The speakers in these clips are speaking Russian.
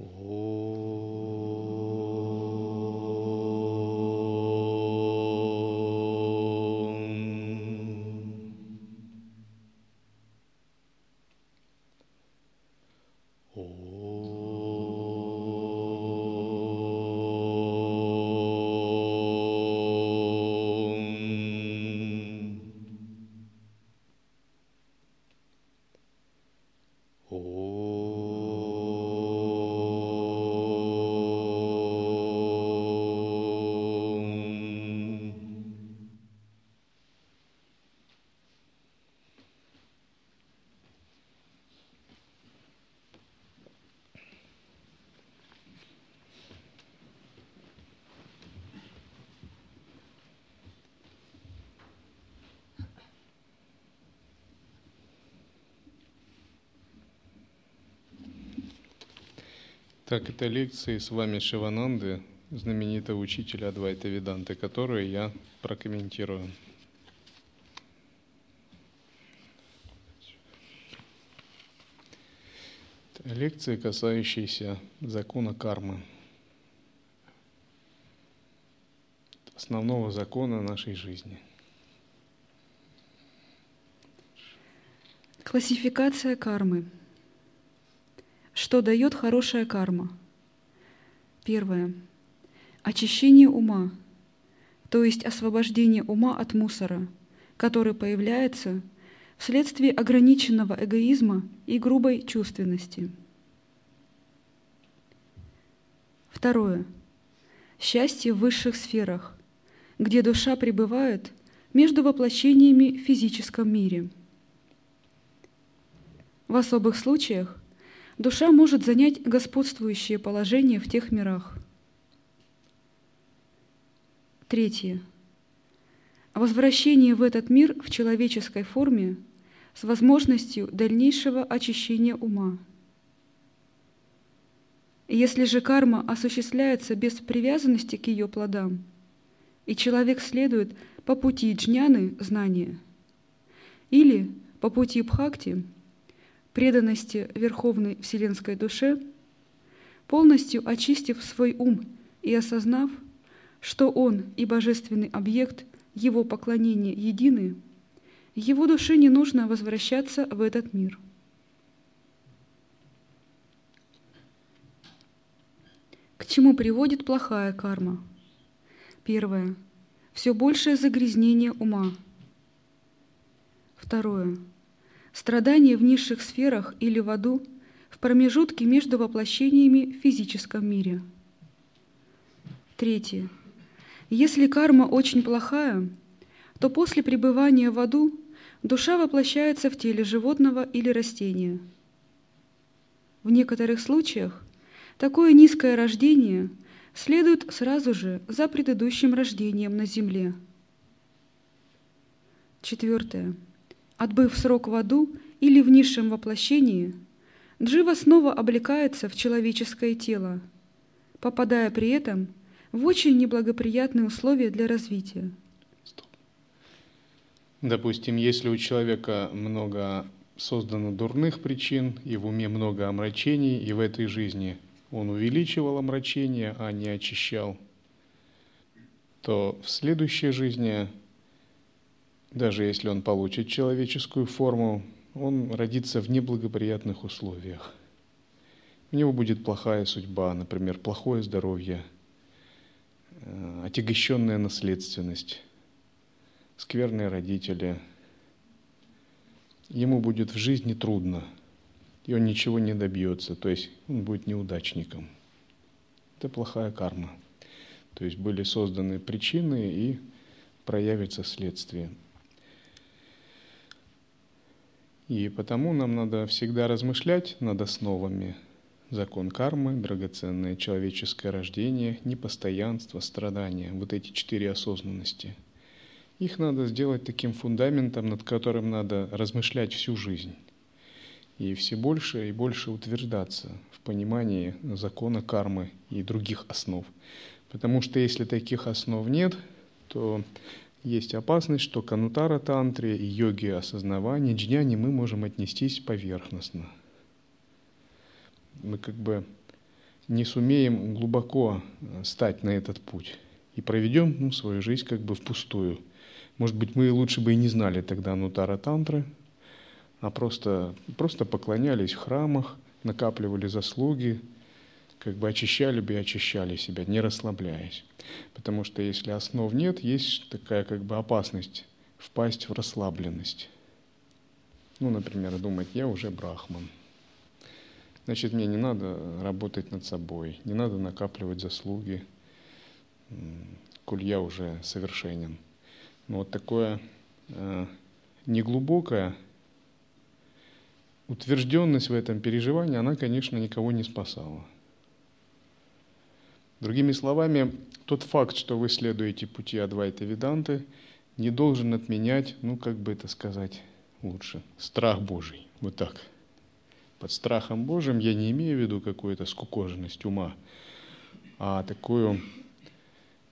Oh. Так, это лекции с вами Шивананды, знаменитого учителя Адвайта Веданты, которые я прокомментирую. Лекции, касающиеся закона кармы, основного закона нашей жизни. Классификация кармы – что дает хорошая карма? Первое. Очищение ума, то есть освобождение ума от мусора, который появляется вследствие ограниченного эгоизма и грубой чувственности. Второе. Счастье в высших сферах, где душа пребывает между воплощениями в физическом мире. В особых случаях душа может занять господствующее положение в тех мирах. Третье. Возвращение в этот мир в человеческой форме с возможностью дальнейшего очищения ума. Если же карма осуществляется без привязанности к ее плодам, и человек следует по пути джняны знания или по пути бхакти – преданности Верховной Вселенской Душе, полностью очистив свой ум и осознав, что он и божественный объект его поклонения едины, его душе не нужно возвращаться в этот мир. К чему приводит плохая карма? Первое. Все большее загрязнение ума. Второе страдания в низших сферах или в аду, в промежутке между воплощениями в физическом мире. Третье. Если карма очень плохая, то после пребывания в аду душа воплощается в теле животного или растения. В некоторых случаях такое низкое рождение следует сразу же за предыдущим рождением на земле. Четвертое. Отбыв срок в аду или в низшем воплощении, Джива снова облекается в человеческое тело, попадая при этом в очень неблагоприятные условия для развития. Допустим, если у человека много создано дурных причин, и в уме много омрачений, и в этой жизни он увеличивал омрачение, а не очищал, то в следующей жизни даже если он получит человеческую форму, он родится в неблагоприятных условиях. У него будет плохая судьба, например, плохое здоровье, э, отягощенная наследственность, скверные родители. Ему будет в жизни трудно, и он ничего не добьется, то есть он будет неудачником. Это плохая карма. То есть были созданы причины и проявится следствие. И потому нам надо всегда размышлять над основами. Закон кармы, драгоценное человеческое рождение, непостоянство, страдания. Вот эти четыре осознанности. Их надо сделать таким фундаментом, над которым надо размышлять всю жизнь. И все больше и больше утверждаться в понимании закона кармы и других основ. Потому что если таких основ нет, то есть опасность, что к анутара тантре и йоге осознавания джняни мы можем отнестись поверхностно. Мы как бы не сумеем глубоко э, стать на этот путь и проведем ну, свою жизнь как бы впустую. Может быть, мы лучше бы и не знали тогда Нутара Тантры, а просто, просто поклонялись в храмах, накапливали заслуги, как бы очищали бы и очищали себя, не расслабляясь. Потому что если основ нет, есть такая как бы опасность впасть в расслабленность. Ну, например, думать, я уже брахман. Значит, мне не надо работать над собой, не надо накапливать заслуги, коль я уже совершенен. Но вот такое э, неглубокое утвержденность в этом переживании, она, конечно, никого не спасала. Другими словами, тот факт, что вы следуете пути Адвайта Веданты, не должен отменять, ну, как бы это сказать лучше, страх Божий. Вот так. Под страхом Божьим я не имею в виду какую-то скукоженность ума, а такую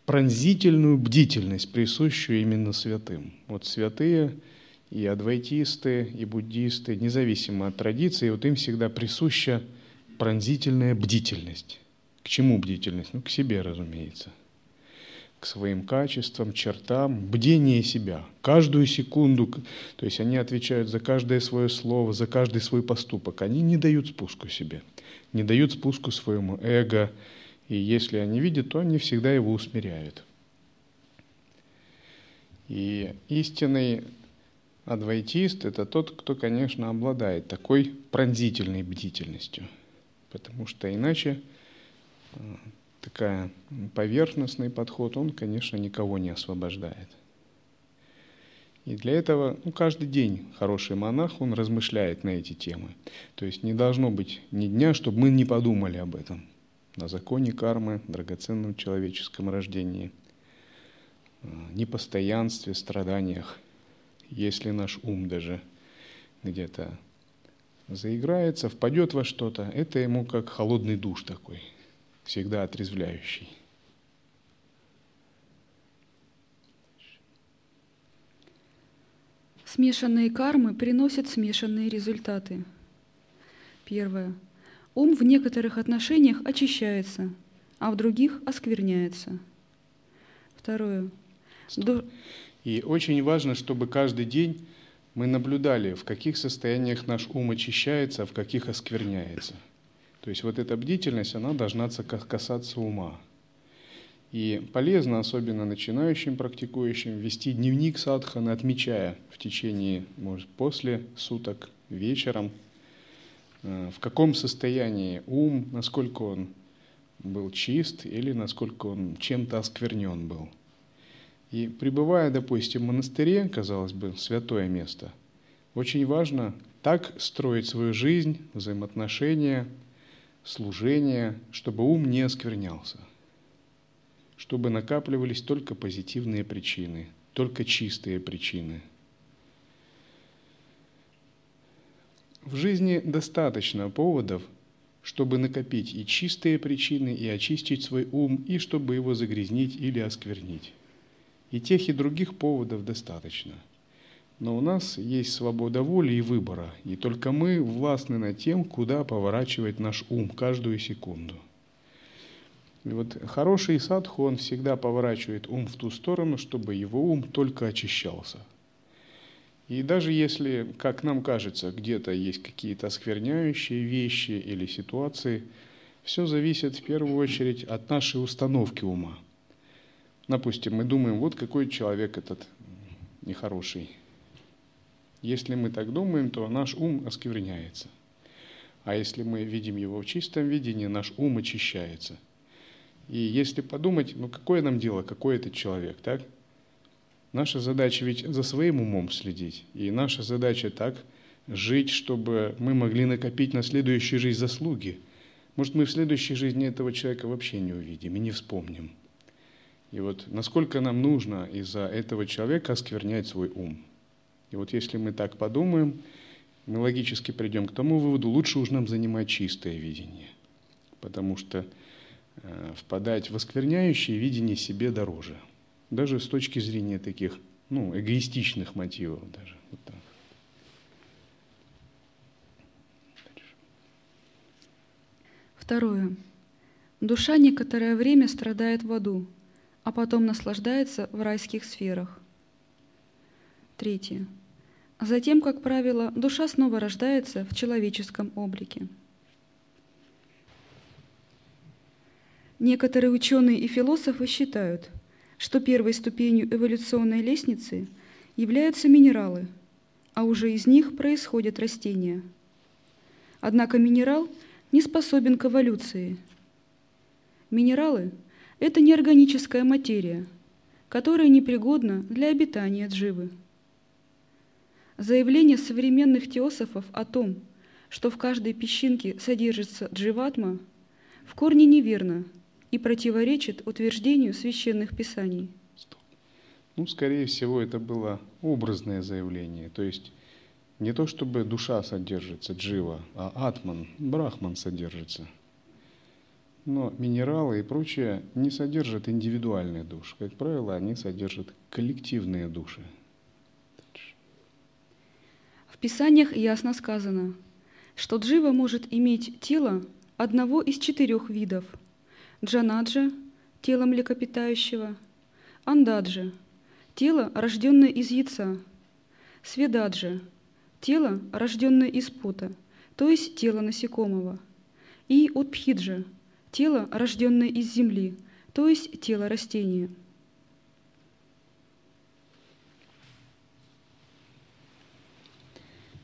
пронзительную бдительность, присущую именно святым. Вот святые и адвайтисты, и буддисты, независимо от традиции, вот им всегда присуща пронзительная бдительность. К чему бдительность? Ну, к себе, разумеется. К своим качествам, чертам, бдение себя. Каждую секунду, то есть они отвечают за каждое свое слово, за каждый свой поступок. Они не дают спуску себе, не дают спуску своему эго. И если они видят, то они всегда его усмиряют. И истинный адвайтист – это тот, кто, конечно, обладает такой пронзительной бдительностью. Потому что иначе – такая поверхностный подход, он, конечно, никого не освобождает. И для этого ну, каждый день хороший монах, он размышляет на эти темы. То есть не должно быть ни дня, чтобы мы не подумали об этом. На законе кармы, драгоценном человеческом рождении, э, непостоянстве, страданиях. Если наш ум даже где-то заиграется, впадет во что-то, это ему как холодный душ такой – всегда отрезвляющий. Смешанные кармы приносят смешанные результаты. Первое. Ум в некоторых отношениях очищается, а в других оскверняется. Второе. До... И очень важно, чтобы каждый день мы наблюдали, в каких состояниях наш ум очищается, а в каких оскверняется – то есть вот эта бдительность, она должна касаться ума. И полезно, особенно начинающим практикующим, вести дневник садханы, отмечая в течение, может, после суток, вечером, э, в каком состоянии ум, насколько он был чист или насколько он чем-то осквернен был. И пребывая, допустим, в монастыре, казалось бы, святое место, очень важно так строить свою жизнь, взаимоотношения, служение, чтобы ум не осквернялся, чтобы накапливались только позитивные причины, только чистые причины. В жизни достаточно поводов, чтобы накопить и чистые причины, и очистить свой ум, и чтобы его загрязнить или осквернить. И тех, и других поводов достаточно – но у нас есть свобода воли и выбора, и только мы властны над тем, куда поворачивать наш ум каждую секунду. И вот хороший садху, он всегда поворачивает ум в ту сторону, чтобы его ум только очищался. И даже если, как нам кажется, где-то есть какие-то оскверняющие вещи или ситуации, все зависит в первую очередь от нашей установки ума. Допустим, мы думаем, вот какой человек этот нехороший, если мы так думаем, то наш ум оскверняется. А если мы видим его в чистом видении, наш ум очищается. И если подумать, ну какое нам дело, какой это человек, так? Наша задача ведь за своим умом следить. И наша задача так жить, чтобы мы могли накопить на следующую жизнь заслуги. Может, мы в следующей жизни этого человека вообще не увидим и не вспомним. И вот насколько нам нужно из-за этого человека осквернять свой ум – и вот если мы так подумаем, мы логически придем к тому выводу, лучше уж нам занимать чистое видение, потому что э, впадать в оскверняющее видение себе дороже, даже с точки зрения таких ну, эгоистичных мотивов даже. Вот так. Второе. Душа некоторое время страдает в аду, а потом наслаждается в райских сферах. Третье. Затем, как правило, душа снова рождается в человеческом облике. Некоторые ученые и философы считают, что первой ступенью эволюционной лестницы являются минералы, а уже из них происходят растения. Однако минерал не способен к эволюции. Минералы – это неорганическая материя, которая непригодна для обитания дживы. Заявление современных теософов о том, что в каждой песчинке содержится дживатма, в корне неверно и противоречит утверждению священных писаний. Ну, скорее всего, это было образное заявление. То есть не то, чтобы душа содержится, джива, а атман, брахман содержится. Но минералы и прочее не содержат индивидуальные души. Как правило, они содержат коллективные души – в Писаниях ясно сказано, что джива может иметь тело одного из четырех видов – джанаджа – тело млекопитающего, андаджа – тело, рожденное из яйца, сведаджа – тело, рожденное из пота, то есть тело насекомого, и утпхиджа – тело, рожденное из земли, то есть тело растения –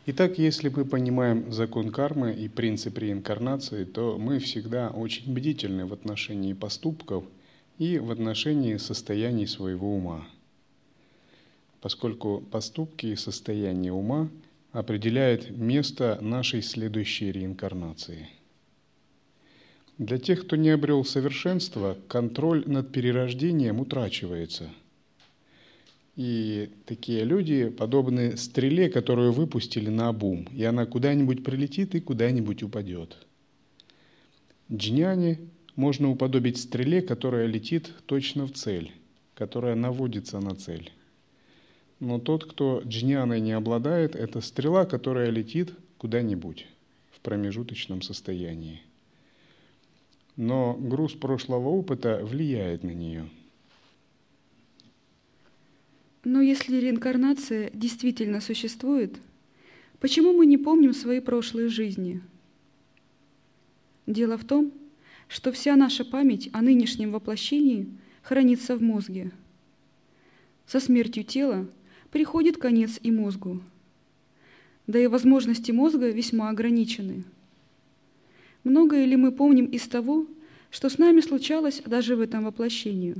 Итак, если мы понимаем закон кармы и принцип реинкарнации, то мы всегда очень бдительны в отношении поступков и в отношении состояний своего ума, поскольку поступки и состояние ума определяют место нашей следующей реинкарнации. Для тех, кто не обрел совершенства, контроль над перерождением утрачивается – и такие люди подобны стреле, которую выпустили на обум, и она куда-нибудь прилетит и куда-нибудь упадет. Джняне можно уподобить стреле, которая летит точно в цель, которая наводится на цель. Но тот, кто джняной не обладает, это стрела, которая летит куда-нибудь в промежуточном состоянии. Но груз прошлого опыта влияет на нее – но если реинкарнация действительно существует, почему мы не помним свои прошлые жизни? Дело в том, что вся наша память о нынешнем воплощении хранится в мозге. Со смертью тела приходит конец и мозгу. Да и возможности мозга весьма ограничены. Многое ли мы помним из того, что с нами случалось даже в этом воплощении?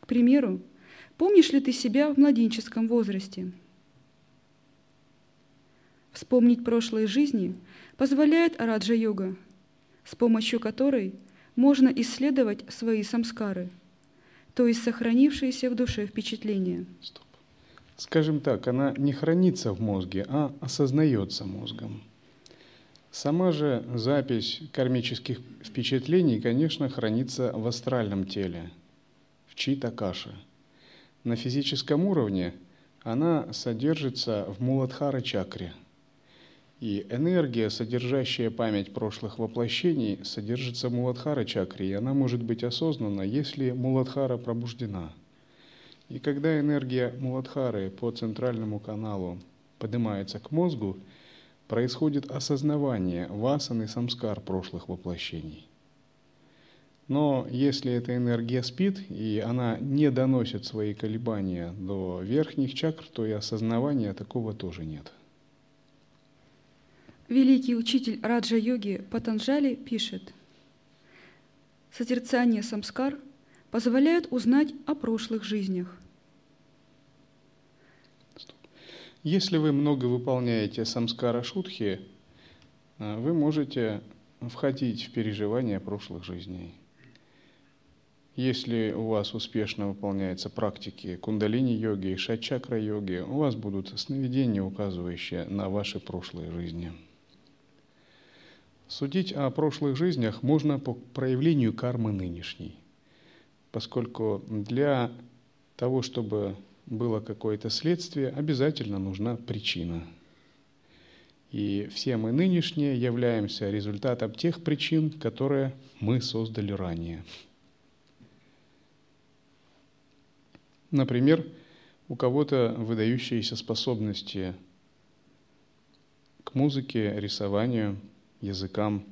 К примеру, Помнишь ли ты себя в младенческом возрасте? Вспомнить прошлые жизни позволяет раджа-йога, с помощью которой можно исследовать свои самскары, то есть сохранившиеся в душе впечатления. Стоп. Скажем так, она не хранится в мозге, а осознается мозгом. Сама же запись кармических впечатлений, конечно, хранится в астральном теле, в чита-каше – на физическом уровне она содержится в Муладхара-чакре. И энергия, содержащая память прошлых воплощений, содержится в Муладхара-чакре, и она может быть осознана, если Муладхара пробуждена. И когда энергия Муладхары по центральному каналу поднимается к мозгу, происходит осознавание васан и самскар прошлых воплощений. Но если эта энергия спит, и она не доносит свои колебания до верхних чакр, то и осознавания такого тоже нет. Великий учитель Раджа-йоги Патанджали пишет, «Созерцание самскар позволяет узнать о прошлых жизнях». Если вы много выполняете самскара шутхи, э, вы можете входить в переживания прошлых жизней. Если у вас успешно выполняются практики кундалини-йоги и шат-чакра-йоги, у вас будут сновидения, указывающие на ваши прошлые жизни. Судить о прошлых жизнях можно по проявлению кармы нынешней, поскольку для того, чтобы было какое-то следствие, обязательно нужна причина. И все мы нынешние являемся результатом тех причин, которые мы создали ранее. Например, у кого-то выдающиеся способности к музыке, рисованию, языкам.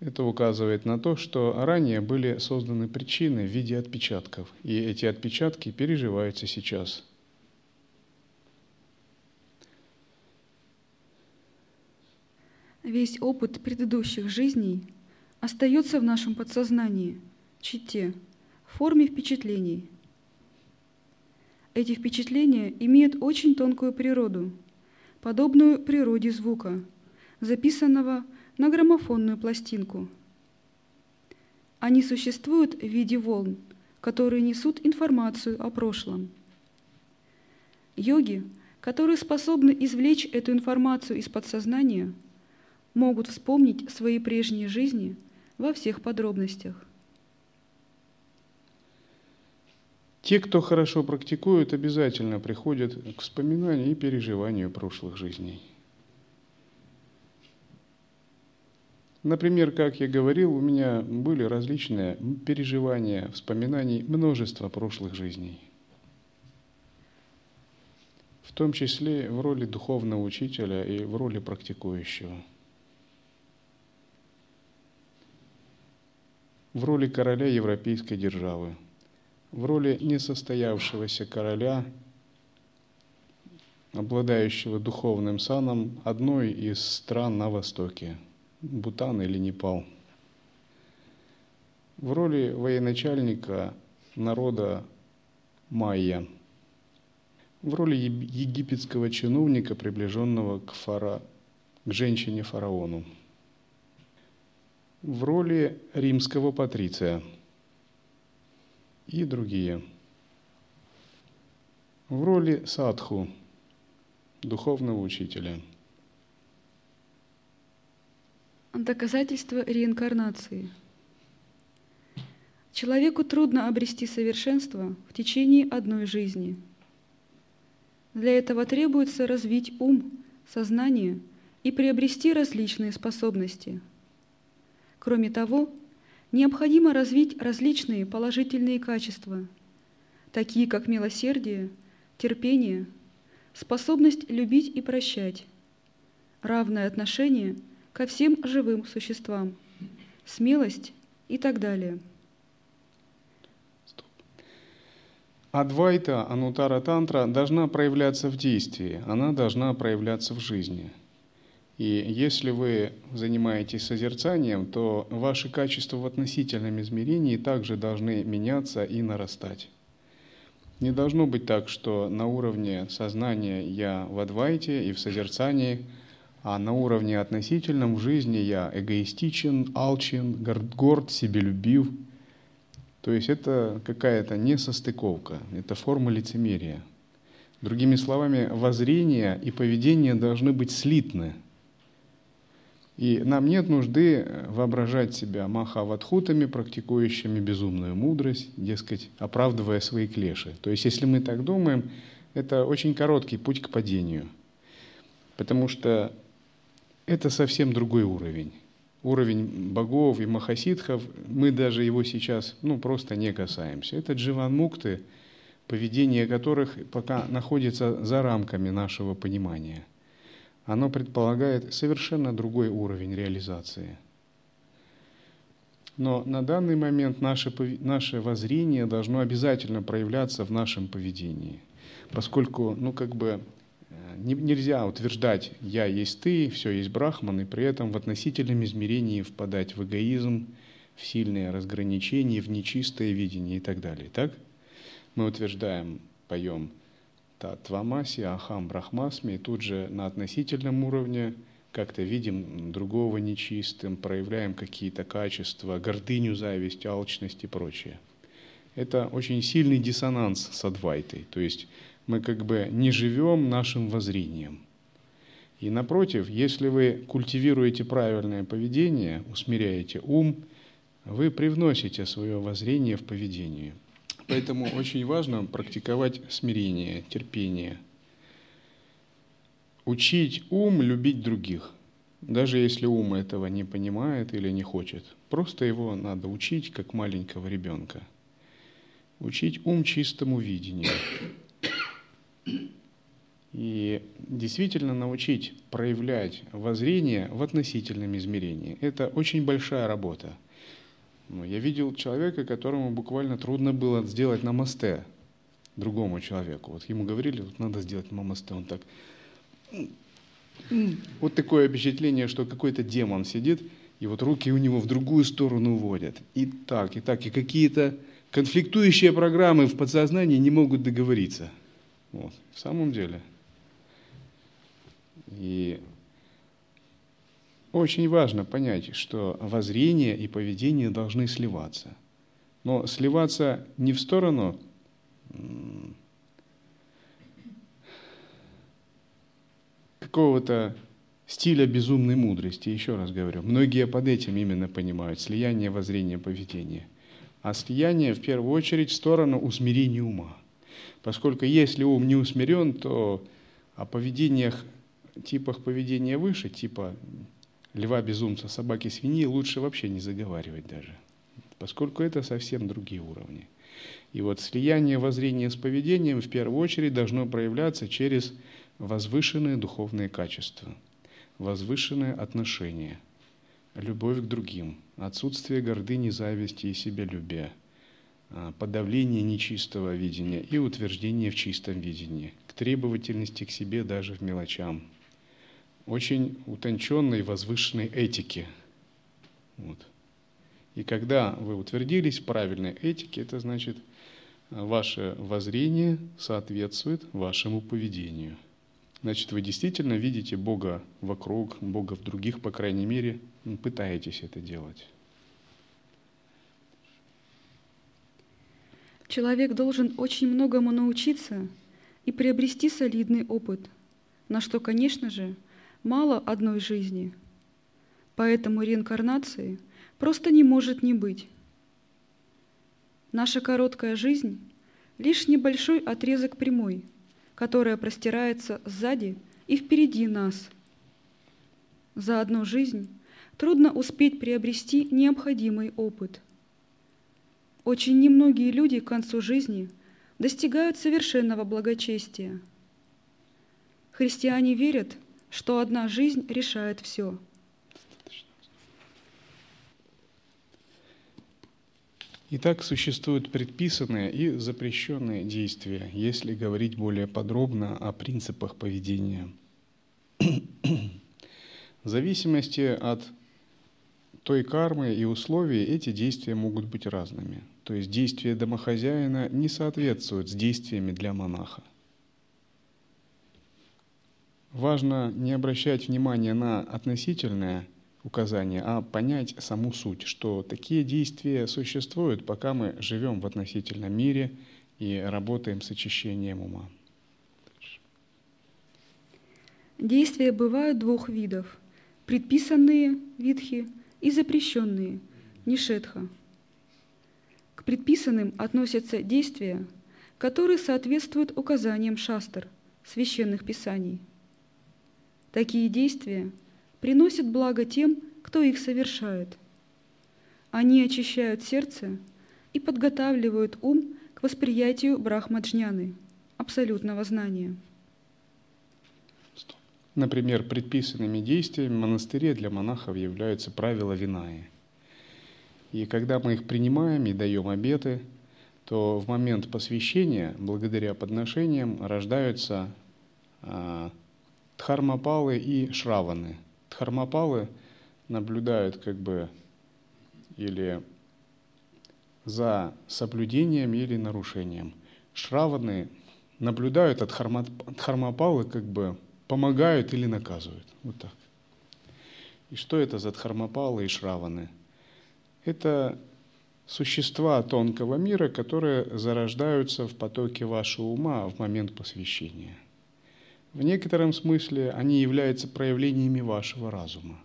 Это указывает на то, что ранее были созданы причины в виде отпечатков, и эти отпечатки переживаются сейчас. Весь опыт предыдущих жизней остается в нашем подсознании, чите, в форме впечатлений – эти впечатления имеют очень тонкую природу, подобную природе звука, записанного на граммофонную пластинку. Они существуют в виде волн, которые несут информацию о прошлом. Йоги, которые способны извлечь эту информацию из подсознания, могут вспомнить свои прежние жизни во всех подробностях. Те, кто хорошо практикует, обязательно приходят к вспоминанию и переживанию прошлых жизней. Например, как я говорил, у меня были различные переживания, вспоминаний множества прошлых жизней. В том числе в роли духовного учителя и в роли практикующего. В роли короля европейской державы – в роли несостоявшегося короля, обладающего духовным саном одной из стран на Востоке, Бутан или Непал. В роли военачальника народа майя. В роли египетского чиновника, приближенного к, фара... к женщине-фараону. В роли римского патриция – и другие. В роли садху, духовного учителя. Доказательство реинкарнации. Человеку трудно обрести совершенство в течение одной жизни. Для этого требуется развить ум, сознание и приобрести различные способности. Кроме того, необходимо развить различные положительные качества, такие как милосердие, терпение, способность любить и прощать, равное отношение ко всем живым существам, смелость и так далее. Адвайта, анутара тантра должна проявляться в действии, она должна проявляться в жизни – и если вы занимаетесь созерцанием, то ваши качества в относительном измерении также должны меняться и нарастать. Не должно быть так, что на уровне сознания я в адвайте и в созерцании, а на уровне относительном в жизни я эгоистичен, алчен, горд, горд себелюбив. То есть это какая-то несостыковка, это форма лицемерия. Другими словами, воззрение и поведение должны быть слитны – и нам нет нужды э, воображать себя махаватхутами, практикующими безумную мудрость, дескать, оправдывая свои клеши. То есть, если мы так думаем, это очень короткий путь к падению. Потому что это совсем другой уровень. Уровень богов и махасидхов, мы даже его сейчас ну, просто не касаемся. Это дживан-мукты, поведение которых пока находится за рамками нашего понимания – оно предполагает совершенно другой уровень реализации. Но на данный момент наше, наше воззрение должно обязательно проявляться в нашем поведении, поскольку, ну, как бы, э, нельзя утверждать «я есть ты», «все есть Брахман», и при этом в относительном измерении впадать в эгоизм, в сильные разграничения, в нечистое видение и так далее. Так? Мы утверждаем, поем – Татвамаси, Ахам, Брахмасми, и тут же на относительном уровне как-то видим другого нечистым, проявляем какие-то качества, гордыню, зависть, алчность и прочее. Это очень сильный диссонанс с Адвайтой, то есть мы как бы не живем нашим воззрением. И напротив, если вы культивируете правильное поведение, усмиряете ум, вы привносите свое воззрение в поведение – Поэтому очень важно практиковать смирение, терпение. учить ум любить других, даже если ум этого не понимает или не хочет. Просто его надо учить, как маленького ребенка. Учить ум чистому видению. И действительно научить проявлять воззрение в относительном измерении. Это очень большая работа. Я видел человека, которому буквально трудно было сделать намасте другому человеку. Вот ему говорили, вот надо сделать намасте, он так... Вот такое впечатление, что какой-то демон сидит, и вот руки у него в другую сторону водят. И так, и так, и какие-то конфликтующие программы в подсознании не могут договориться. Вот, в самом деле. И очень важно понять, что воззрение и поведение должны сливаться. Но сливаться не в сторону какого-то стиля безумной мудрости, еще раз говорю. Многие под этим именно понимают слияние воззрения поведения. А слияние в первую очередь в сторону усмирения ума. Поскольку если ум не усмирен, то о поведениях, типах поведения выше, типа льва, безумца, собаки, свиньи, лучше вообще не заговаривать даже. Поскольку это совсем другие уровни. И вот слияние воззрения с поведением в первую очередь должно проявляться через возвышенные духовные качества, возвышенное отношение, любовь к другим, отсутствие гордыни, зависти и себялюбия, а, подавление нечистого видения и утверждение в чистом видении, к требовательности к себе даже в мелочам, очень утонченной возвышенной этики. Вот. И когда вы утвердились в правильной этике, это значит, ваше воззрение соответствует вашему поведению. Значит, вы действительно видите Бога вокруг, Бога в других, по крайней мере, пытаетесь это делать. Человек должен очень многому научиться и приобрести солидный опыт, на что, конечно же, мало одной жизни. Поэтому реинкарнации просто не может не быть. Наша короткая жизнь — лишь небольшой отрезок прямой, которая простирается сзади и впереди нас. За одну жизнь трудно успеть приобрести необходимый опыт. Очень немногие люди к концу жизни достигают совершенного благочестия. Христиане верят, что одна жизнь решает все – Итак, существуют предписанные и запрещенные действия, если говорить более подробно о принципах поведения. В зависимости от той кармы и условий эти действия могут быть разными. То есть действия домохозяина не соответствуют с действиями для монаха. Важно не обращать внимания на относительное – указания, а понять саму суть, что такие действия существуют, пока мы живем в относительном мире и работаем с очищением ума. Действия бывают двух видов – предписанные видхи и запрещенные – нишетха. К предписанным относятся действия, которые соответствуют указаниям шастр, священных писаний. Такие действия – приносят благо тем, кто их совершает. Они очищают сердце и подготавливают ум к восприятию брахмаджняны, абсолютного знания. Например, предписанными действиями в монастыре для монахов являются правила Винаи. И когда мы их принимаем и даем обеты, то в момент посвящения, благодаря подношениям, рождаются а, дхармапалы и шраваны – Дхармапалы наблюдают как бы или за соблюдением или нарушением. Шраваны наблюдают от Дхармапалы как бы помогают или наказывают. Вот так. И что это за Дхармапалы и Шраваны? Это существа тонкого мира, которые зарождаются в потоке вашего ума в момент посвящения. В некотором смысле они являются проявлениями вашего разума.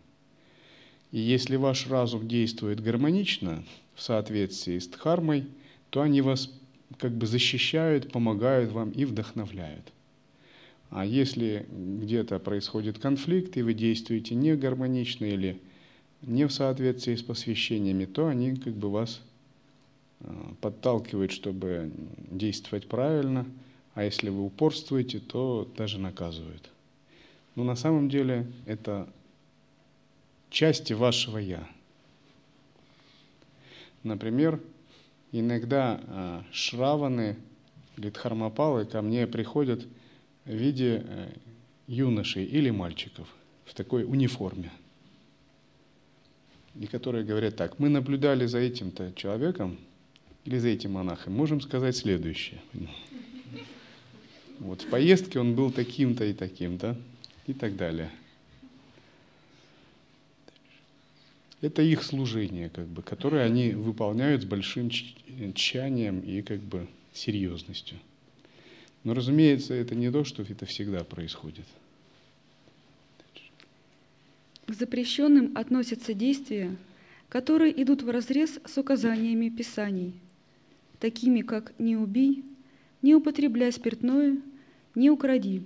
И если ваш разум действует гармонично в соответствии с дхармой, то они вас как бы защищают, помогают вам и вдохновляют. А если где-то происходит конфликт, и вы действуете не гармонично или не в соответствии с посвящениями, то они как бы вас э, подталкивают, чтобы действовать правильно, а если вы упорствуете, то даже наказывают. Но на самом деле это части вашего «я». Например, иногда э, шраваны или дхармапалы ко мне приходят в виде э, юношей или мальчиков в такой униформе. И которые говорят так, мы наблюдали за этим-то человеком или за этим монахом, можем сказать следующее. Вот в поездке он был таким-то и таким-то и так далее. Это их служение, как бы, которое они выполняют с большим тщанием и как бы серьезностью. Но, разумеется, это не то, что это всегда происходит. К запрещенным относятся действия, которые идут вразрез с указаниями Писаний, такими как «не убий», «не употребляй спиртное», «не укради».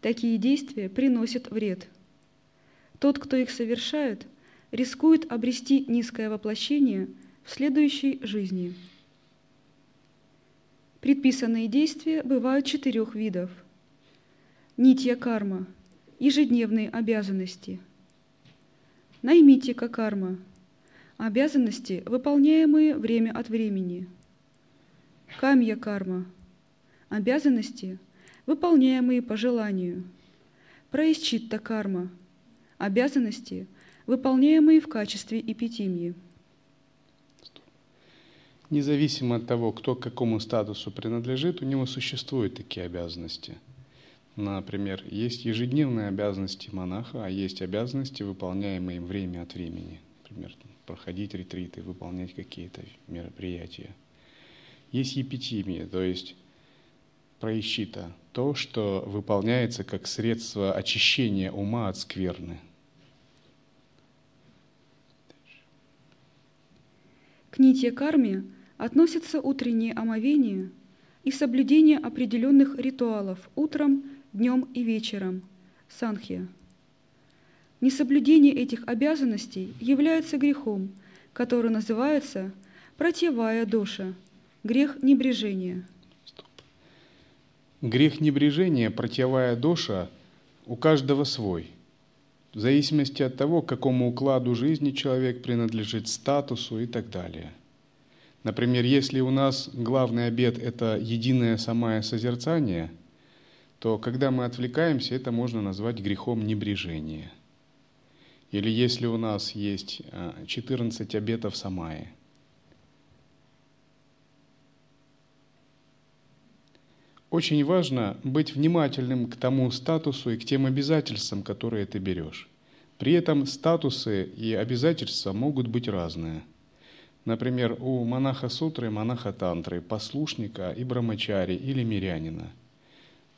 Такие действия приносят вред. Тот, кто их совершает, рискует обрести низкое воплощение в следующей жизни – Предписанные действия бывают четырех видов. Нитья карма – ежедневные обязанности. Наймитика карма – обязанности, выполняемые время от времени. Камья карма – обязанности, выполняемые по желанию. Праисчитта карма – обязанности, выполняемые в качестве эпитимии. Независимо от того, кто к какому статусу принадлежит, у него существуют такие обязанности. Например, есть ежедневные обязанности монаха, а есть обязанности, выполняемые время от времени. Например, проходить ретриты, выполнять какие-то мероприятия. Есть епитимия, то есть проищита, то, что выполняется как средство очищения ума от скверны. К нитье карме относятся утренние омовения и соблюдение определенных ритуалов утром, днем и вечером – санхья. Несоблюдение этих обязанностей является грехом, который называется противая душа, грех небрежения. Грех небрежения, противая душа, у каждого свой – в зависимости от того, к какому укладу жизни человек принадлежит, статусу и так далее – Например, если у нас главный обед – это единое самое созерцание, то когда мы отвлекаемся, это можно назвать грехом небрежения. Или если у нас есть 14 а, обетов самая. Очень важно быть внимательным к тому статусу и к тем обязательствам, которые ты берешь. При этом статусы и обязательства могут быть разные – Например, у монаха сутры, монаха тантры, послушника и брамачари или мирянина.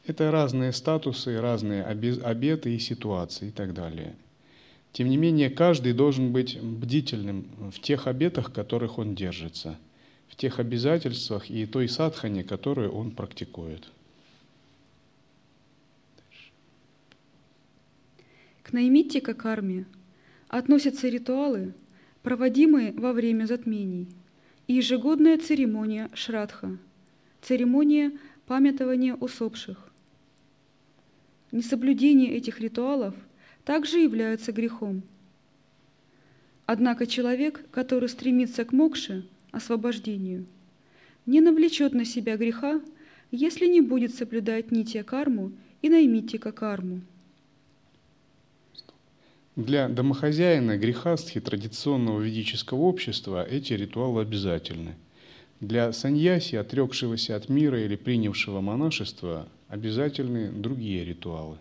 Это разные статусы, разные обеты и ситуации и так далее. Тем не менее, каждый должен быть бдительным в тех обетах, которых он держится, в тех обязательствах и той садхане, которую он практикует. К наймитика карме относятся ритуалы – проводимые во время затмений, и ежегодная церемония Шрадха, церемония памятования усопших. Несоблюдение этих ритуалов также является грехом. Однако человек, который стремится к мокше, освобождению, не навлечет на себя греха, если не будет соблюдать нитья карму и наймитика карму. Для домохозяина грехастхи традиционного ведического общества эти ритуалы обязательны. Для саньяси, отрекшегося от мира или принявшего монашество, обязательны другие ритуалы.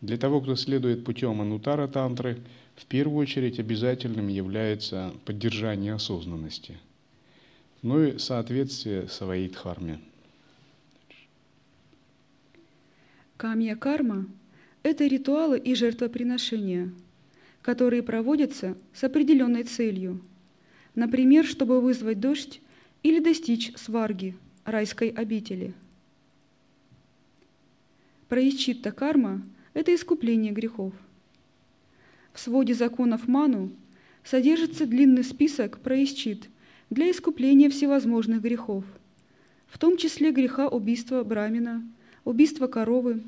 Для того, кто следует путем анутара тантры, в первую очередь обязательным является поддержание осознанности, но и соответствие своей дхарме. Камья карма это ритуалы и жертвоприношения, которые проводятся с определенной целью, например, чтобы вызвать дождь или достичь сварги, райской обители. Праичитта карма – это искупление грехов. В своде законов Ману содержится длинный список праисчит для искупления всевозможных грехов, в том числе греха убийства брамина, убийства коровы,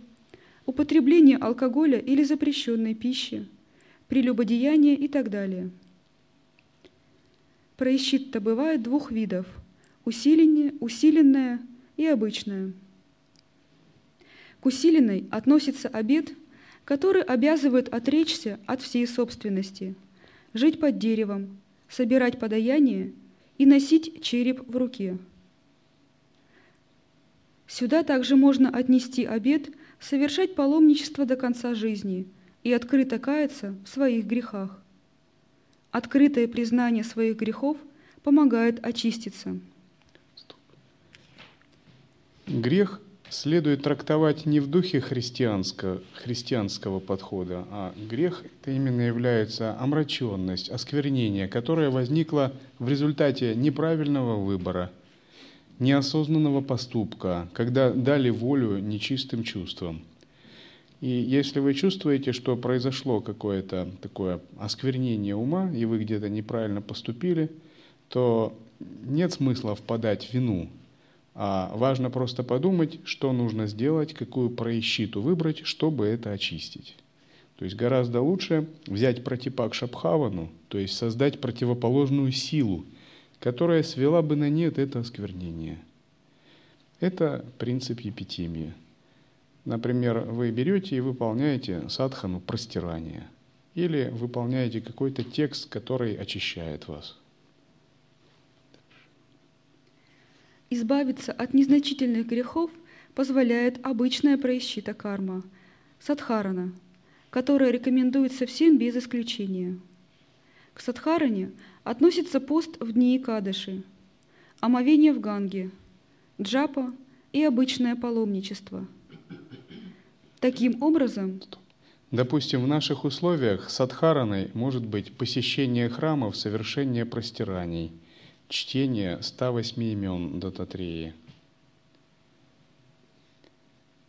употребления алкоголя или запрещенной пищи, прелюбодеяния и так далее. Праисчитта бывает двух видов – усиленное, усиленное и обычное. К усиленной относится обед, который обязывает отречься от всей собственности, жить под деревом, собирать подаяние и носить череп в руке. Сюда также можно отнести обед совершать паломничество до конца жизни и открыто каяться в своих грехах. Открытое признание своих грехов помогает очиститься. Грех следует трактовать не в духе христианского, христианского подхода, а грех это именно является омраченность, осквернение, которое возникло в результате неправильного выбора, неосознанного поступка, когда дали волю нечистым чувствам. И если вы чувствуете, что произошло какое-то такое осквернение ума, и вы где-то неправильно поступили, то нет смысла впадать в вину – а важно просто подумать, что нужно сделать, какую проищиту выбрать, чтобы это очистить. То есть гораздо лучше взять протипак Шабхавану, то есть создать противоположную силу, которая свела бы на нет это осквернение. Это принцип епитимии. Например, вы берете и выполняете садхану простирания или выполняете какой-то текст, который очищает вас. Избавиться от незначительных грехов позволяет обычная происчита карма – садхарана, которая рекомендуется всем без исключения. К садхаране относится пост в дни Икадыши, омовение в Ганге, джапа и обычное паломничество. Таким образом, Допустим, в наших условиях садхараной может быть посещение храмов, совершение простираний – Чтение 108 имен Дататреи.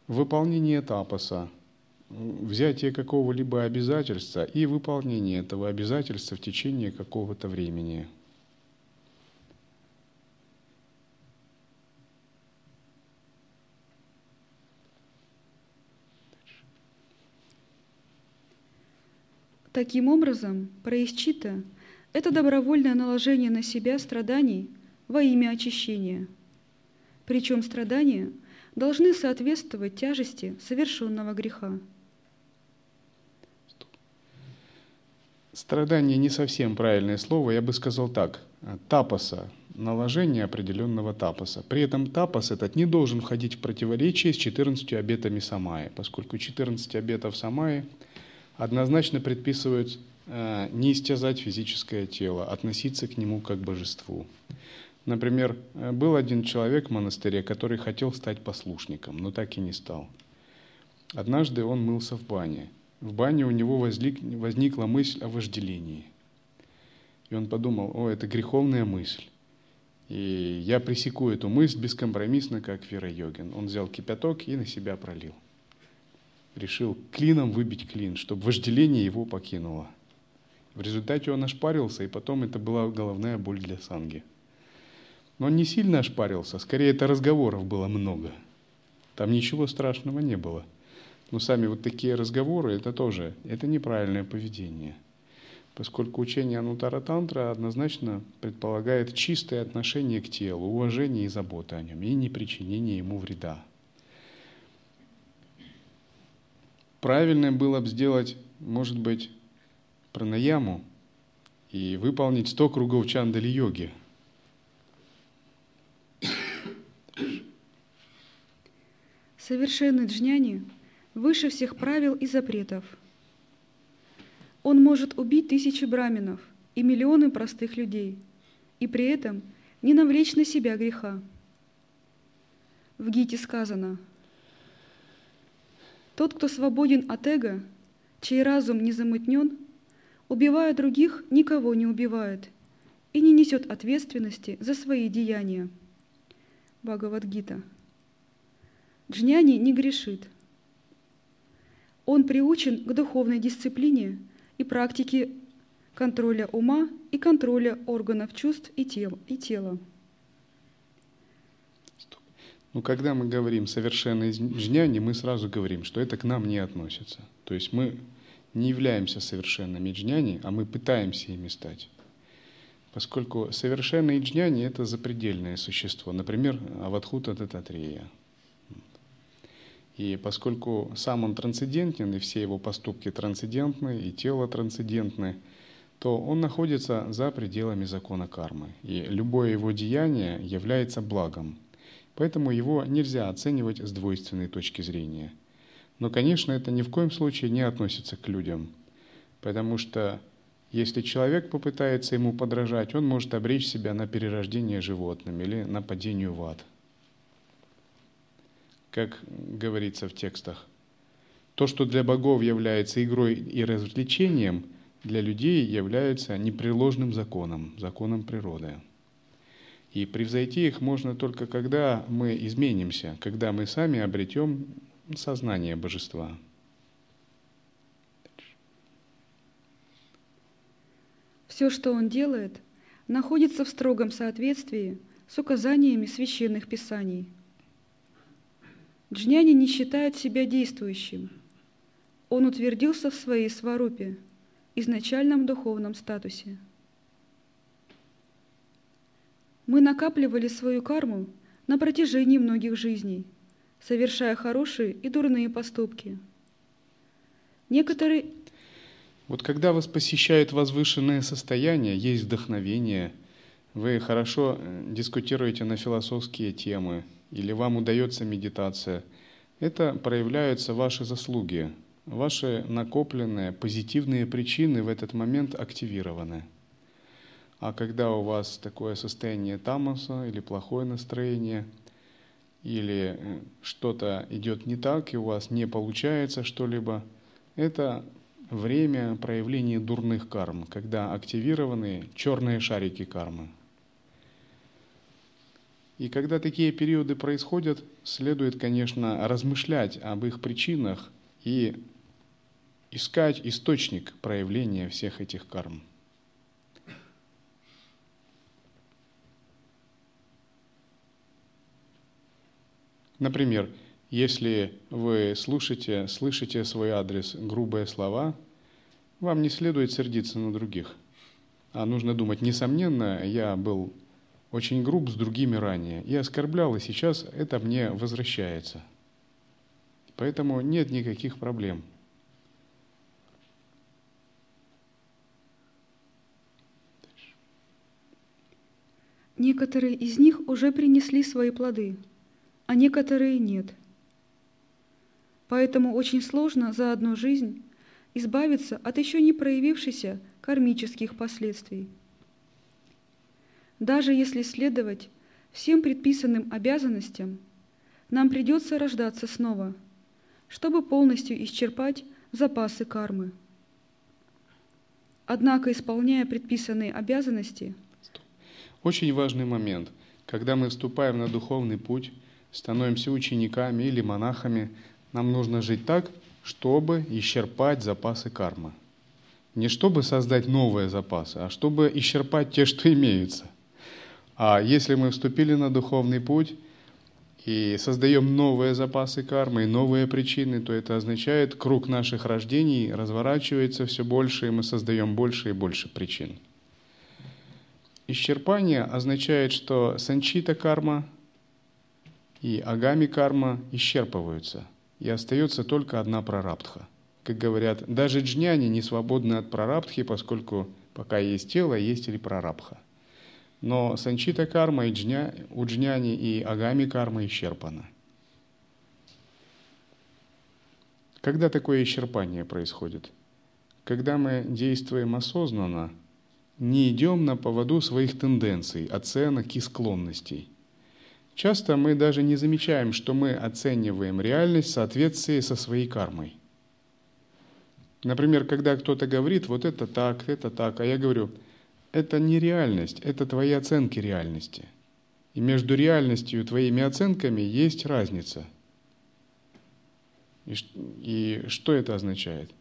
Выполнение тапаса, взятие какого-либо обязательства и выполнение этого обязательства в течение какого-то времени. Таким образом, происчита – это добровольное наложение на себя страданий во имя очищения. Причем страдания должны соответствовать тяжести совершенного греха. Страдание не совсем правильное слово, я бы сказал так. Тапаса, наложение определенного тапаса. При этом тапас этот не должен входить в противоречие с 14 обетами Самаи, поскольку 14 обетов Самаи однозначно предписывают не истязать физическое тело, относиться к нему как к божеству. Например, э, был один человек в монастыре, который хотел стать послушником, но так и не стал. Однажды он мылся в бане. В бане у него возник, возникла мысль о вожделении. И он подумал, о, это греховная мысль. И я пресеку эту мысль бескомпромиссно, как Вера Йогин. Он взял кипяток и на себя пролил. Решил клином выбить клин, чтобы вожделение его покинуло. В результате он ошпарился, и потом это была головная боль для Санги. Но он не сильно ошпарился, скорее это разговоров было много. Там ничего страшного не было. Но сами вот такие разговоры, это тоже, это неправильное поведение. Поскольку учение Анутара Тантра однозначно предполагает чистое отношение к телу, уважение и заботу о нем, и не причинение ему вреда. Правильно было бы сделать, может быть, пранаяму и выполнить 100 кругов чандали йоги. Совершенный джняни выше всех правил и запретов. Он может убить тысячи браминов и миллионы простых людей, и при этом не навлечь на себя греха. В Гите сказано, «Тот, кто свободен от эго, чей разум не замутнен, убивая других, никого не убивает и не несет ответственности за свои деяния. Бхагавадгита. Джняни не грешит. он приучен к духовной дисциплине и практике контроля ума и контроля органов чувств и, тел, и тела. Ну, когда мы говорим совершенное джняни, мы сразу говорим, что это к нам не относится. То есть мы не являемся совершенными джняни, а мы пытаемся ими стать. Поскольку совершенное джняни – это запредельное существо, например, Аватхута Дататрея. И поскольку сам он трансцендентен, и все его поступки трансцендентны, и тело трансцендентны, то он находится за пределами закона кармы. И любое его деяние является благом – Поэтому его нельзя оценивать с двойственной точки зрения. Но, конечно, это ни в коем случае не относится к людям, потому что если человек попытается ему подражать, он может обречь себя на перерождение животным или на падение в ад. Как говорится в текстах, то, что для богов является игрой и развлечением, для людей является непреложным законом, законом природы. И превзойти их можно только когда мы изменимся, когда мы сами обретем сознание божества. Все, что он делает, находится в строгом соответствии с указаниями священных писаний. Джняни не считает себя действующим. Он утвердился в своей сварупе, изначальном духовном статусе – мы накапливали свою карму на протяжении многих жизней, совершая хорошие и дурные поступки. Некоторые... Вот когда вас посещает возвышенное состояние, есть вдохновение, вы хорошо э, дискутируете на философские темы, или вам удается медитация, это проявляются ваши заслуги, ваши накопленные позитивные причины в этот момент активированы. А когда у вас такое состояние тамаса или плохое настроение, или э, что-то идет не так, и у вас не получается что-либо, это время проявления дурных карм, когда активированы черные шарики кармы. И когда такие периоды происходят, следует, конечно, размышлять об их причинах и искать источник проявления всех этих карм. Например, если вы слушаете, слышите свой адрес грубые слова, вам не следует сердиться на других. А нужно думать, несомненно, я был очень груб с другими ранее и оскорблял, и сейчас это мне возвращается. Поэтому нет никаких проблем. Некоторые из них уже принесли свои плоды – а некоторые нет. Поэтому очень сложно за одну жизнь избавиться от еще не проявившихся кармических последствий. Даже если следовать всем предписанным обязанностям, нам придется рождаться снова, чтобы полностью исчерпать запасы кармы. Однако, исполняя предписанные обязанности, очень важный момент, когда мы вступаем на духовный путь, становимся учениками или монахами, нам нужно жить так, чтобы исчерпать запасы кармы. Не чтобы создать новые запасы, а чтобы исчерпать те, что имеются. А если мы вступили на духовный путь и создаем новые запасы кармы и новые причины, то это означает, круг наших рождений разворачивается все больше, и мы создаем больше и больше причин. Исчерпание означает, что санчита карма и агами карма исчерпываются, и остается только одна прарабдха. Как говорят, даже джняни не свободны от прарабдхи, поскольку пока есть тело, есть или прарабха. Но санчита карма и джня, у джняни и агами карма исчерпана. Когда такое исчерпание происходит? Когда мы действуем осознанно, не идем на поводу своих тенденций, оценок и склонностей – Часто мы даже не замечаем, что мы оцениваем реальность в соответствии со своей кармой. Например, когда кто-то говорит, вот это так, это так, а я говорю, это не реальность, это твои оценки реальности. И между реальностью и твоими оценками есть разница. И, и что это означает?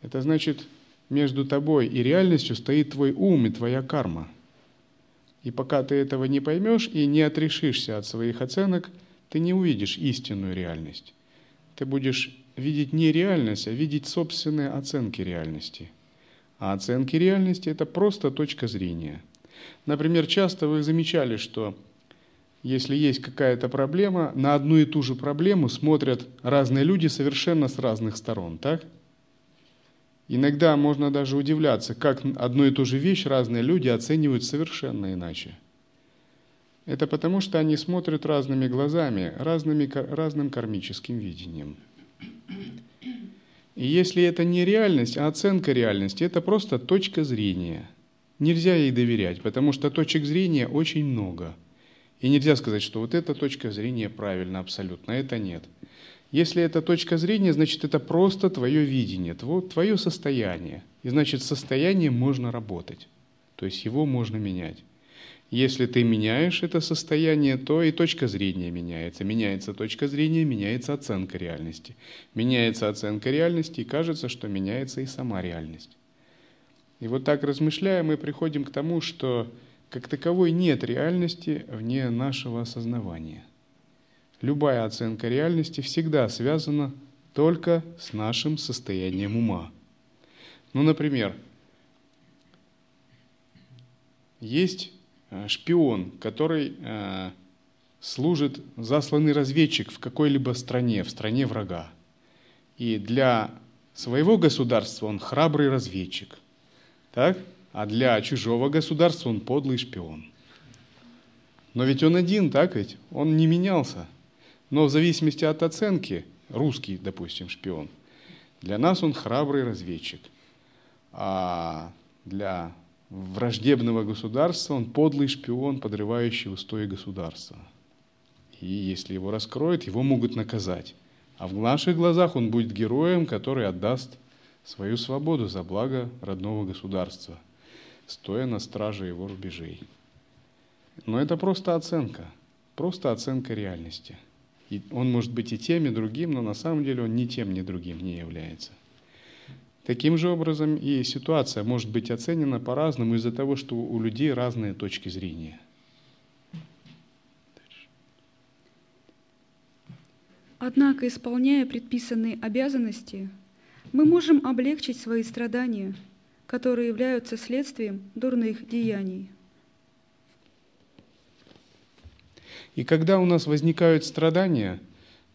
Это значит, между тобой и реальностью стоит твой ум и твоя карма. И пока ты этого не поймешь и не отрешишься от своих оценок, ты не увидишь истинную реальность. Ты будешь видеть не реальность, а видеть собственные оценки реальности. А оценки реальности – это просто точка зрения. Например, часто вы замечали, что если есть какая-то проблема, на одну и ту же проблему смотрят разные люди совершенно с разных сторон, так? Иногда можно даже удивляться, как одну и ту же вещь разные люди оценивают совершенно иначе. Это потому, что они смотрят разными глазами, разными, разным кармическим видением. И если это не реальность, а оценка реальности, это просто точка зрения. Нельзя ей доверять, потому что точек зрения очень много. И нельзя сказать, что вот эта точка зрения правильна абсолютно, это нет. Если это точка зрения, значит это просто твое видение, твое состояние. И значит состоянием можно работать, то есть его можно менять. Если ты меняешь это состояние, то и точка зрения меняется. Меняется точка зрения, меняется оценка реальности. Меняется оценка реальности, и кажется, что меняется и сама реальность. И вот так размышляя, мы приходим к тому, что как таковой нет реальности вне нашего осознавания любая оценка реальности всегда связана только с нашим состоянием ума. Ну, например, есть э, шпион, который э, служит засланный разведчик в какой-либо стране, в стране врага. И для своего государства он храбрый разведчик, так? а для чужого государства он подлый шпион. Но ведь он один, так ведь? Он не менялся. Но в зависимости от оценки, русский, допустим, шпион, для нас он храбрый разведчик, а для враждебного государства он подлый шпион, подрывающий устои государства. И если его раскроют, его могут наказать. А в наших глазах он будет героем, который отдаст свою свободу за благо родного государства, стоя на страже его рубежей. Но это просто оценка, просто оценка реальности – и он может быть и тем, и другим, но на самом деле он ни тем, ни другим не является. Таким же образом и ситуация может быть оценена по-разному из-за того, что у людей разные точки зрения. Однако, исполняя предписанные обязанности, мы можем облегчить свои страдания, которые являются следствием дурных деяний. И когда у нас возникают страдания,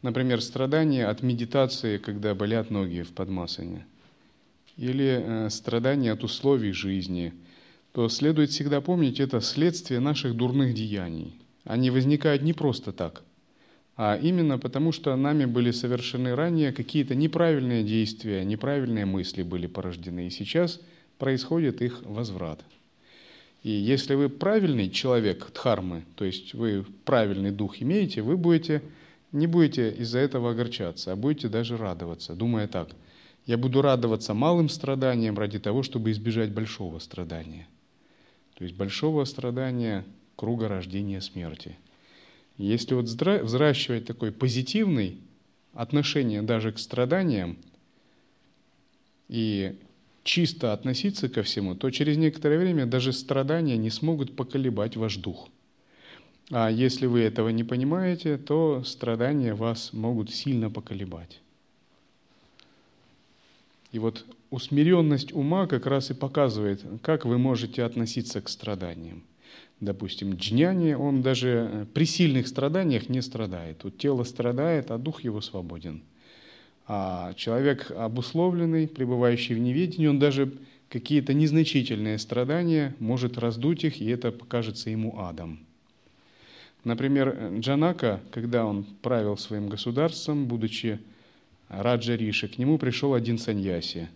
например, страдания от медитации, когда болят ноги в подмасане, или э, страдания от условий жизни, то следует всегда помнить, это следствие наших дурных деяний. Они возникают не просто так, а именно потому, что нами были совершены ранее какие-то неправильные действия, неправильные мысли были порождены, и сейчас происходит их возврат – и если вы правильный человек дхармы, то есть вы правильный дух имеете, вы будете, не будете из-за этого огорчаться, а будете даже радоваться, думая так. Я буду радоваться малым страданиям ради того, чтобы избежать большого страдания. То есть большого страдания круга рождения смерти. Если вот взращивать такой позитивный отношение даже к страданиям и чисто относиться ко всему, то через некоторое время даже страдания не смогут поколебать ваш дух. А если вы этого не понимаете, то страдания вас могут сильно поколебать. И вот усмиренность ума как раз и показывает, как вы можете относиться к страданиям. Допустим, джняни, он даже при сильных страданиях не страдает. Вот тело страдает, а дух его свободен – а человек обусловленный, пребывающий в неведении, он даже какие-то незначительные страдания может раздуть их, и это покажется ему адом. Например, Джанака, когда он правил своим государством, будучи Раджа Риши, к нему пришел один саньяси.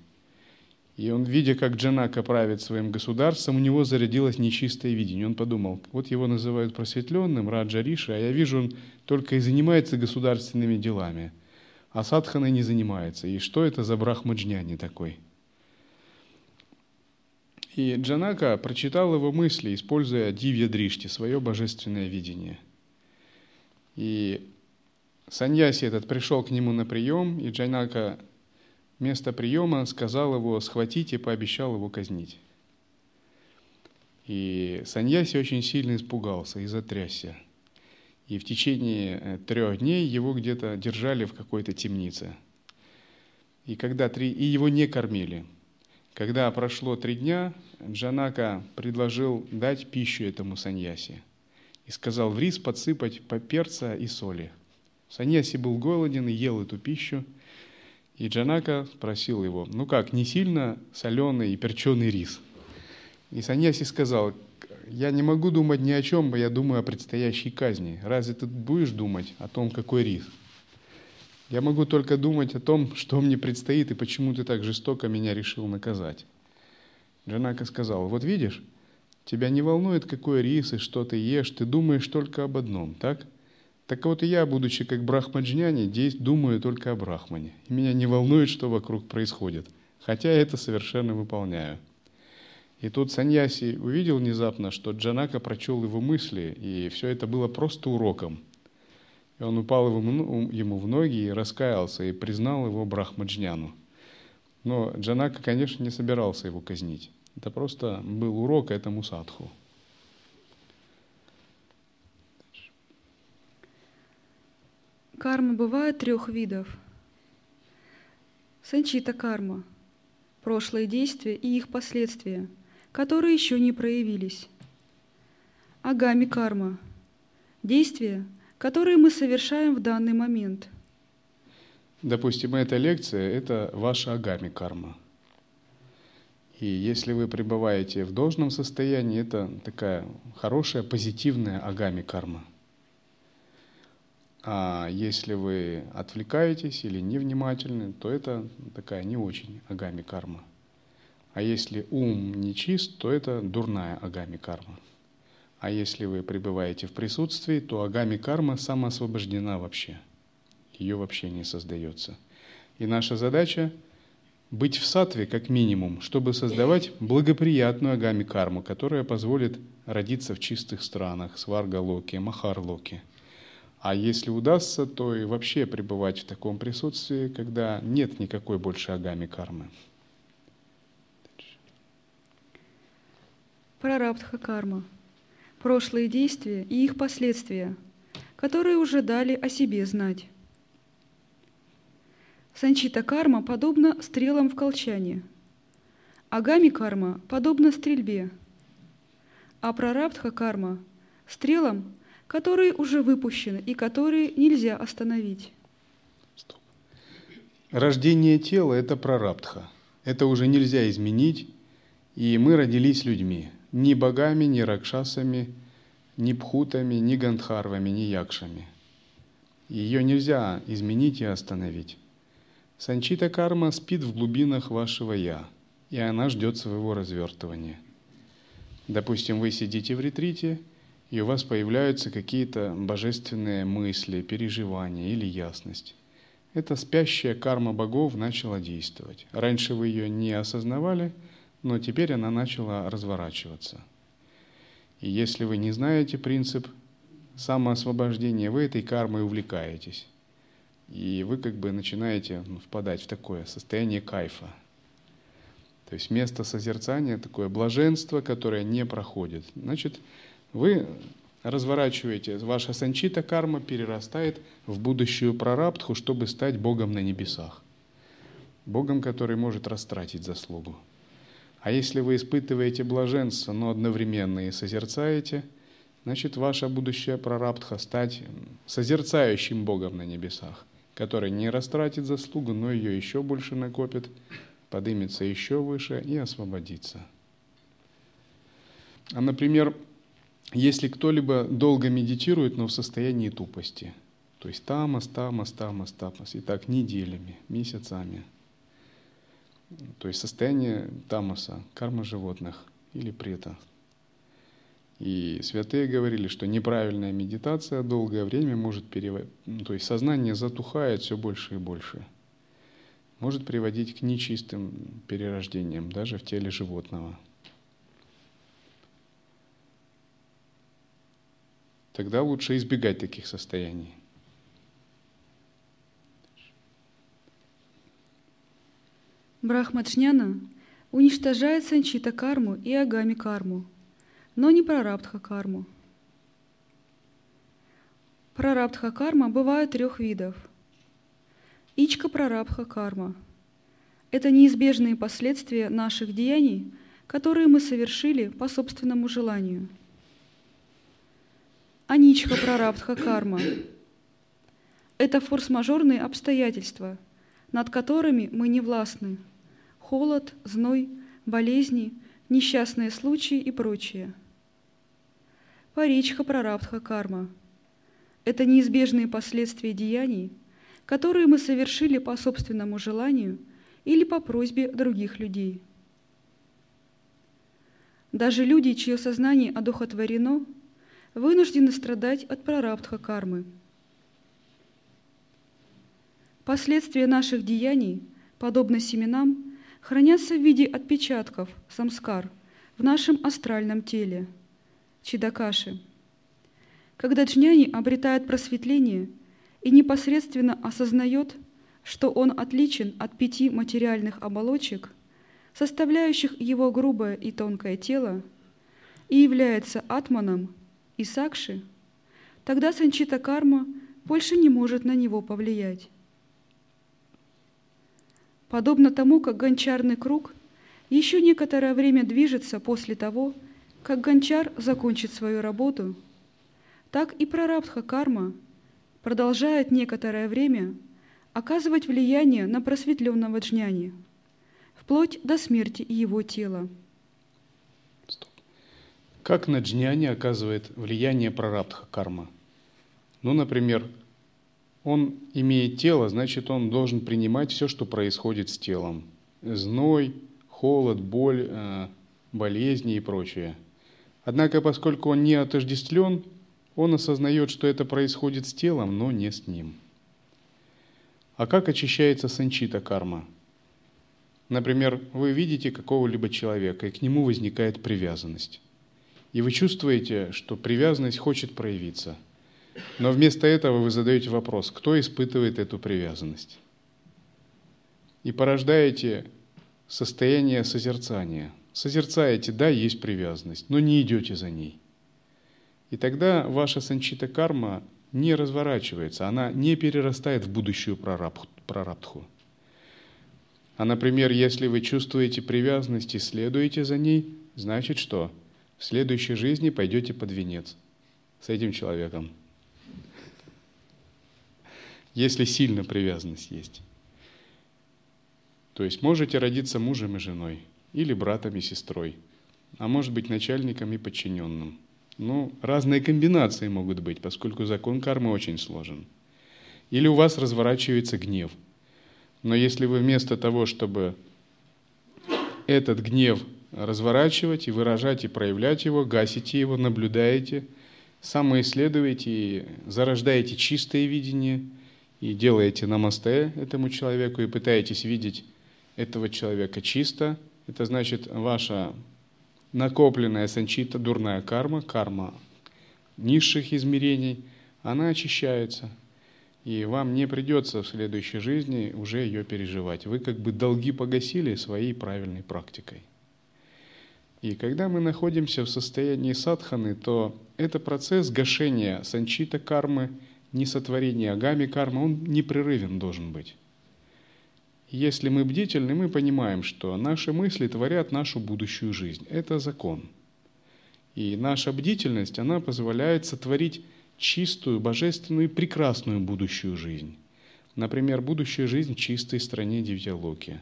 И он, видя, как Джанака правит своим государством, у него зарядилось нечистое видение. Он подумал, вот его называют просветленным, Раджа Риши, а я вижу, он только и занимается государственными делами – а садханой не занимается. И что это за брахмаджняни такой? И Джанака прочитал его мысли, используя дивья дришти, свое божественное видение. И Саньяси этот пришел к нему на прием, и Джайнака вместо приема сказал его схватить и пообещал его казнить. И Саньяси очень сильно испугался и затрясся. И в течение э, трех дней его где-то держали в какой-то темнице. И, когда три... и его не кормили. Когда прошло три дня, Джанака предложил дать пищу этому саньяси. И сказал в рис подсыпать по перца и соли. Саньяси был голоден и ел эту пищу. И Джанака спросил его, ну как, не сильно соленый и перченый рис? И Саньяси сказал, я не могу думать ни о чем, я думаю о предстоящей казни. Разве ты будешь думать о том, какой рис? Я могу только думать о том, что мне предстоит и почему ты так жестоко меня решил наказать. Джанака сказал, вот видишь, тебя не волнует, какой рис и что ты ешь, ты думаешь только об одном, так? Так вот и я, будучи как брахмаджняни, здесь думаю только о брахмане. И меня не волнует, что вокруг происходит, хотя это совершенно выполняю. И тут Саньяси увидел внезапно, что Джанака прочел его мысли, и все это было просто уроком. И он упал ему в ноги и раскаялся, и признал его Брахмаджняну. Но Джанака, конечно, не собирался его казнить. Это просто был урок этому садху. Карма бывает трех видов. Санчита карма – прошлые действия и их последствия – которые еще не проявились. Агами карма – действия, которые мы совершаем в данный момент. Допустим, эта лекция – это ваша агами карма. И если вы пребываете в должном состоянии, это такая хорошая, позитивная агами карма. А если вы отвлекаетесь или невнимательны, то это такая не очень агами карма. А если ум нечист, то это дурная агами карма. А если вы пребываете в присутствии, то агами карма самоосвобождена вообще. Ее вообще не создается. И наша задача быть в сатве как минимум, чтобы создавать благоприятную агами карму, которая позволит родиться в чистых странах, сварга-локи, махар-локи. А если удастся, то и вообще пребывать в таком присутствии, когда нет никакой больше агами кармы. Прарабдха карма, прошлые действия и их последствия, которые уже дали о себе знать. Санчита карма подобна стрелам в колчане, агами карма подобна стрельбе, а прарабдха карма – стрелам, которые уже выпущены и которые нельзя остановить. Стоп. Рождение тела – это прарабдха. Это уже нельзя изменить, и мы родились людьми – ни богами, ни ракшасами, ни пхутами, ни гандхарвами, ни якшами. Ее нельзя изменить и остановить. Санчита карма спит в глубинах вашего «я», и она ждет своего развертывания. Допустим, вы сидите в ретрите, и у вас появляются какие-то божественные мысли, переживания или ясность. Эта спящая карма богов начала действовать. Раньше вы ее не осознавали – но теперь она начала разворачиваться. И если вы не знаете принцип самоосвобождения, вы этой кармой увлекаетесь. И вы как бы начинаете ну, впадать в такое состояние кайфа. То есть место созерцания такое блаженство, которое не проходит. Значит, вы разворачиваете, ваша санчита карма перерастает в будущую прарабдху, чтобы стать Богом на небесах. Богом, который может растратить заслугу. А если вы испытываете блаженство, но одновременно и созерцаете, значит, ваша будущая прарабдха стать созерцающим Богом на небесах, который не растратит заслугу, но ее еще больше накопит, поднимется еще выше и освободится. А, например, если кто-либо долго медитирует, но в состоянии тупости, то есть тамас, тамас, тамас, тамас, и так неделями, месяцами – то есть состояние тамаса, карма животных или прета. И святые говорили, что неправильная медитация долгое время может переводить, ну, то есть сознание затухает все больше и больше, может приводить к нечистым перерождениям даже в теле животного. Тогда лучше избегать таких состояний. Брахмаджняна уничтожает санчита карму и агами карму, но не прарабдха карму. Прарабдха карма бывает трех видов. Ичка прарабдха карма – это неизбежные последствия наших деяний, которые мы совершили по собственному желанию. Аничка прарабдха карма – это форс-мажорные обстоятельства, над которыми мы не властны – холод, зной, болезни, несчастные случаи и прочее. Паричха прарабдха карма – это неизбежные последствия деяний, которые мы совершили по собственному желанию или по просьбе других людей. Даже люди, чье сознание одухотворено, вынуждены страдать от прарабдха кармы. Последствия наших деяний, подобно семенам, хранятся в виде отпечатков, самскар, в нашем астральном теле, чидакаши. Когда джняни обретает просветление и непосредственно осознает, что он отличен от пяти материальных оболочек, составляющих его грубое и тонкое тело, и является атманом и сакши, тогда санчита карма больше не может на него повлиять. Подобно тому, как гончарный круг еще некоторое время движется после того, как гончар закончит свою работу, так и прарабдха карма продолжает некоторое время оказывать влияние на просветленного джняни, вплоть до смерти его тела. Как на джняни оказывает влияние прарабдха карма? Ну, например, он имеет тело, значит, он должен принимать все, что происходит с телом. Зной, холод, боль, э, болезни и прочее. Однако, поскольку он не отождествлен, он осознает, что это происходит с телом, но не с ним. А как очищается санчита карма? Например, вы видите какого-либо человека, и к нему возникает привязанность. И вы чувствуете, что привязанность хочет проявиться – но вместо этого вы задаете вопрос, кто испытывает эту привязанность? И порождаете состояние созерцания. Созерцаете, да, есть привязанность, но не идете за ней. И тогда ваша санчита карма не разворачивается, она не перерастает в будущую прарабдху. А, например, если вы чувствуете привязанность и следуете за ней, значит что? В следующей жизни пойдете под венец с этим человеком если сильно привязанность есть. То есть можете родиться мужем и женой, или братом и сестрой, а может быть начальником и подчиненным. Ну, разные комбинации могут быть, поскольку закон кармы очень сложен. Или у вас разворачивается гнев. Но если вы вместо того, чтобы этот гнев разворачивать и выражать и проявлять его, гасите его, наблюдаете, самоисследуете и зарождаете чистое видение – и делаете намасте этому человеку и пытаетесь видеть этого человека чисто, это значит ваша накопленная санчита, дурная карма, карма низших измерений, она очищается. И вам не придется в следующей жизни уже ее переживать. Вы как бы долги погасили своей правильной практикой. И когда мы находимся в состоянии садханы, то это процесс гашения санчита кармы – несотворение агами карма, он непрерывен должен быть. Если мы бдительны, мы понимаем, что наши мысли творят нашу будущую жизнь. Это закон. И наша бдительность, она позволяет сотворить чистую, божественную и прекрасную будущую жизнь. Например, будущая жизнь в чистой стране Дивьялоки,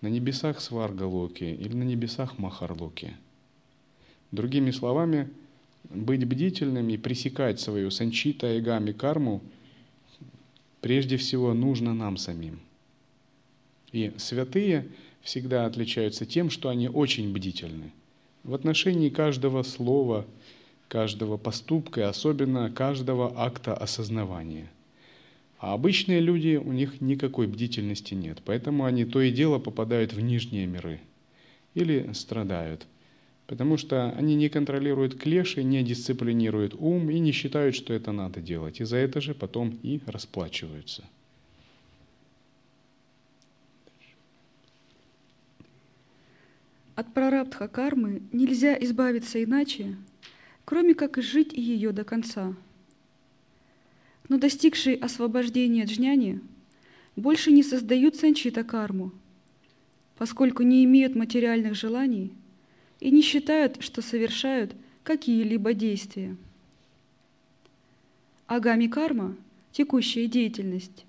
на небесах Сваргалоки или на небесах Махарлоки. Другими словами, быть бдительным и пресекать свою санчита и гами карму прежде всего нужно нам самим. И святые всегда отличаются тем, что они очень бдительны в отношении каждого слова, каждого поступка и особенно каждого акта осознавания. А обычные люди, у них никакой бдительности нет, поэтому они то и дело попадают в нижние миры или страдают – потому что они не контролируют клеши, не дисциплинируют ум и не считают, что это надо делать. И за это же потом и расплачиваются. От прарабдха кармы нельзя избавиться иначе, кроме как изжить ее до конца. Но достигшие освобождения джняни больше не создают санчита карму, поскольку не имеют материальных желаний и не считают, что совершают какие-либо действия. Агами карма, текущая деятельность,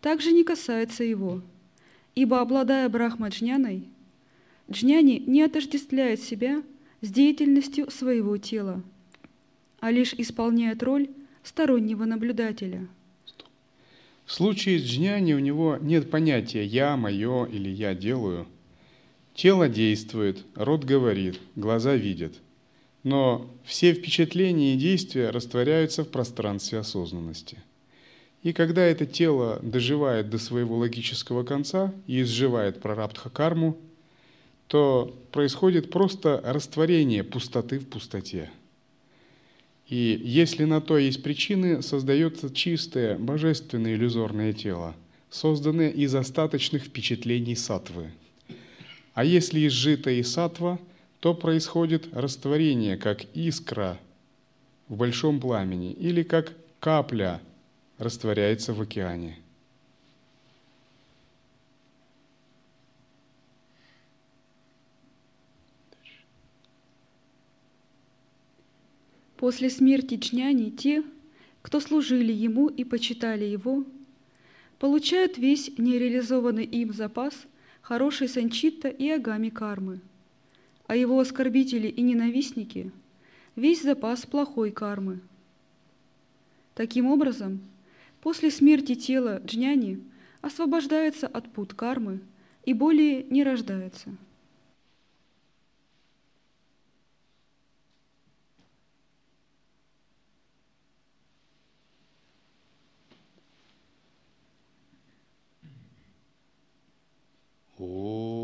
также не касается его, ибо, обладая брахма-джняной, джняни не отождествляет себя с деятельностью своего тела, а лишь исполняет роль стороннего наблюдателя. В случае с джняни у него нет понятия «я», «моё» или «я делаю». Тело действует, рот говорит, глаза видят. Но все впечатления и действия растворяются в пространстве осознанности. И когда это тело доживает до своего логического конца и изживает прарабдха карму, то происходит просто растворение пустоты в пустоте. И если на то есть причины, создается чистое, божественное иллюзорное тело, созданное из остаточных впечатлений сатвы. А если изжито и сатва, то происходит растворение, как искра в большом пламени или как капля растворяется в океане – После смерти Чняни те, кто служили ему и почитали его, получают весь нереализованный им запас хорошей санчитта и агами кармы, а его оскорбители и ненавистники – весь запас плохой кармы. Таким образом, после смерти тела Джняни освобождается от пут кармы и более не рождается – Oh.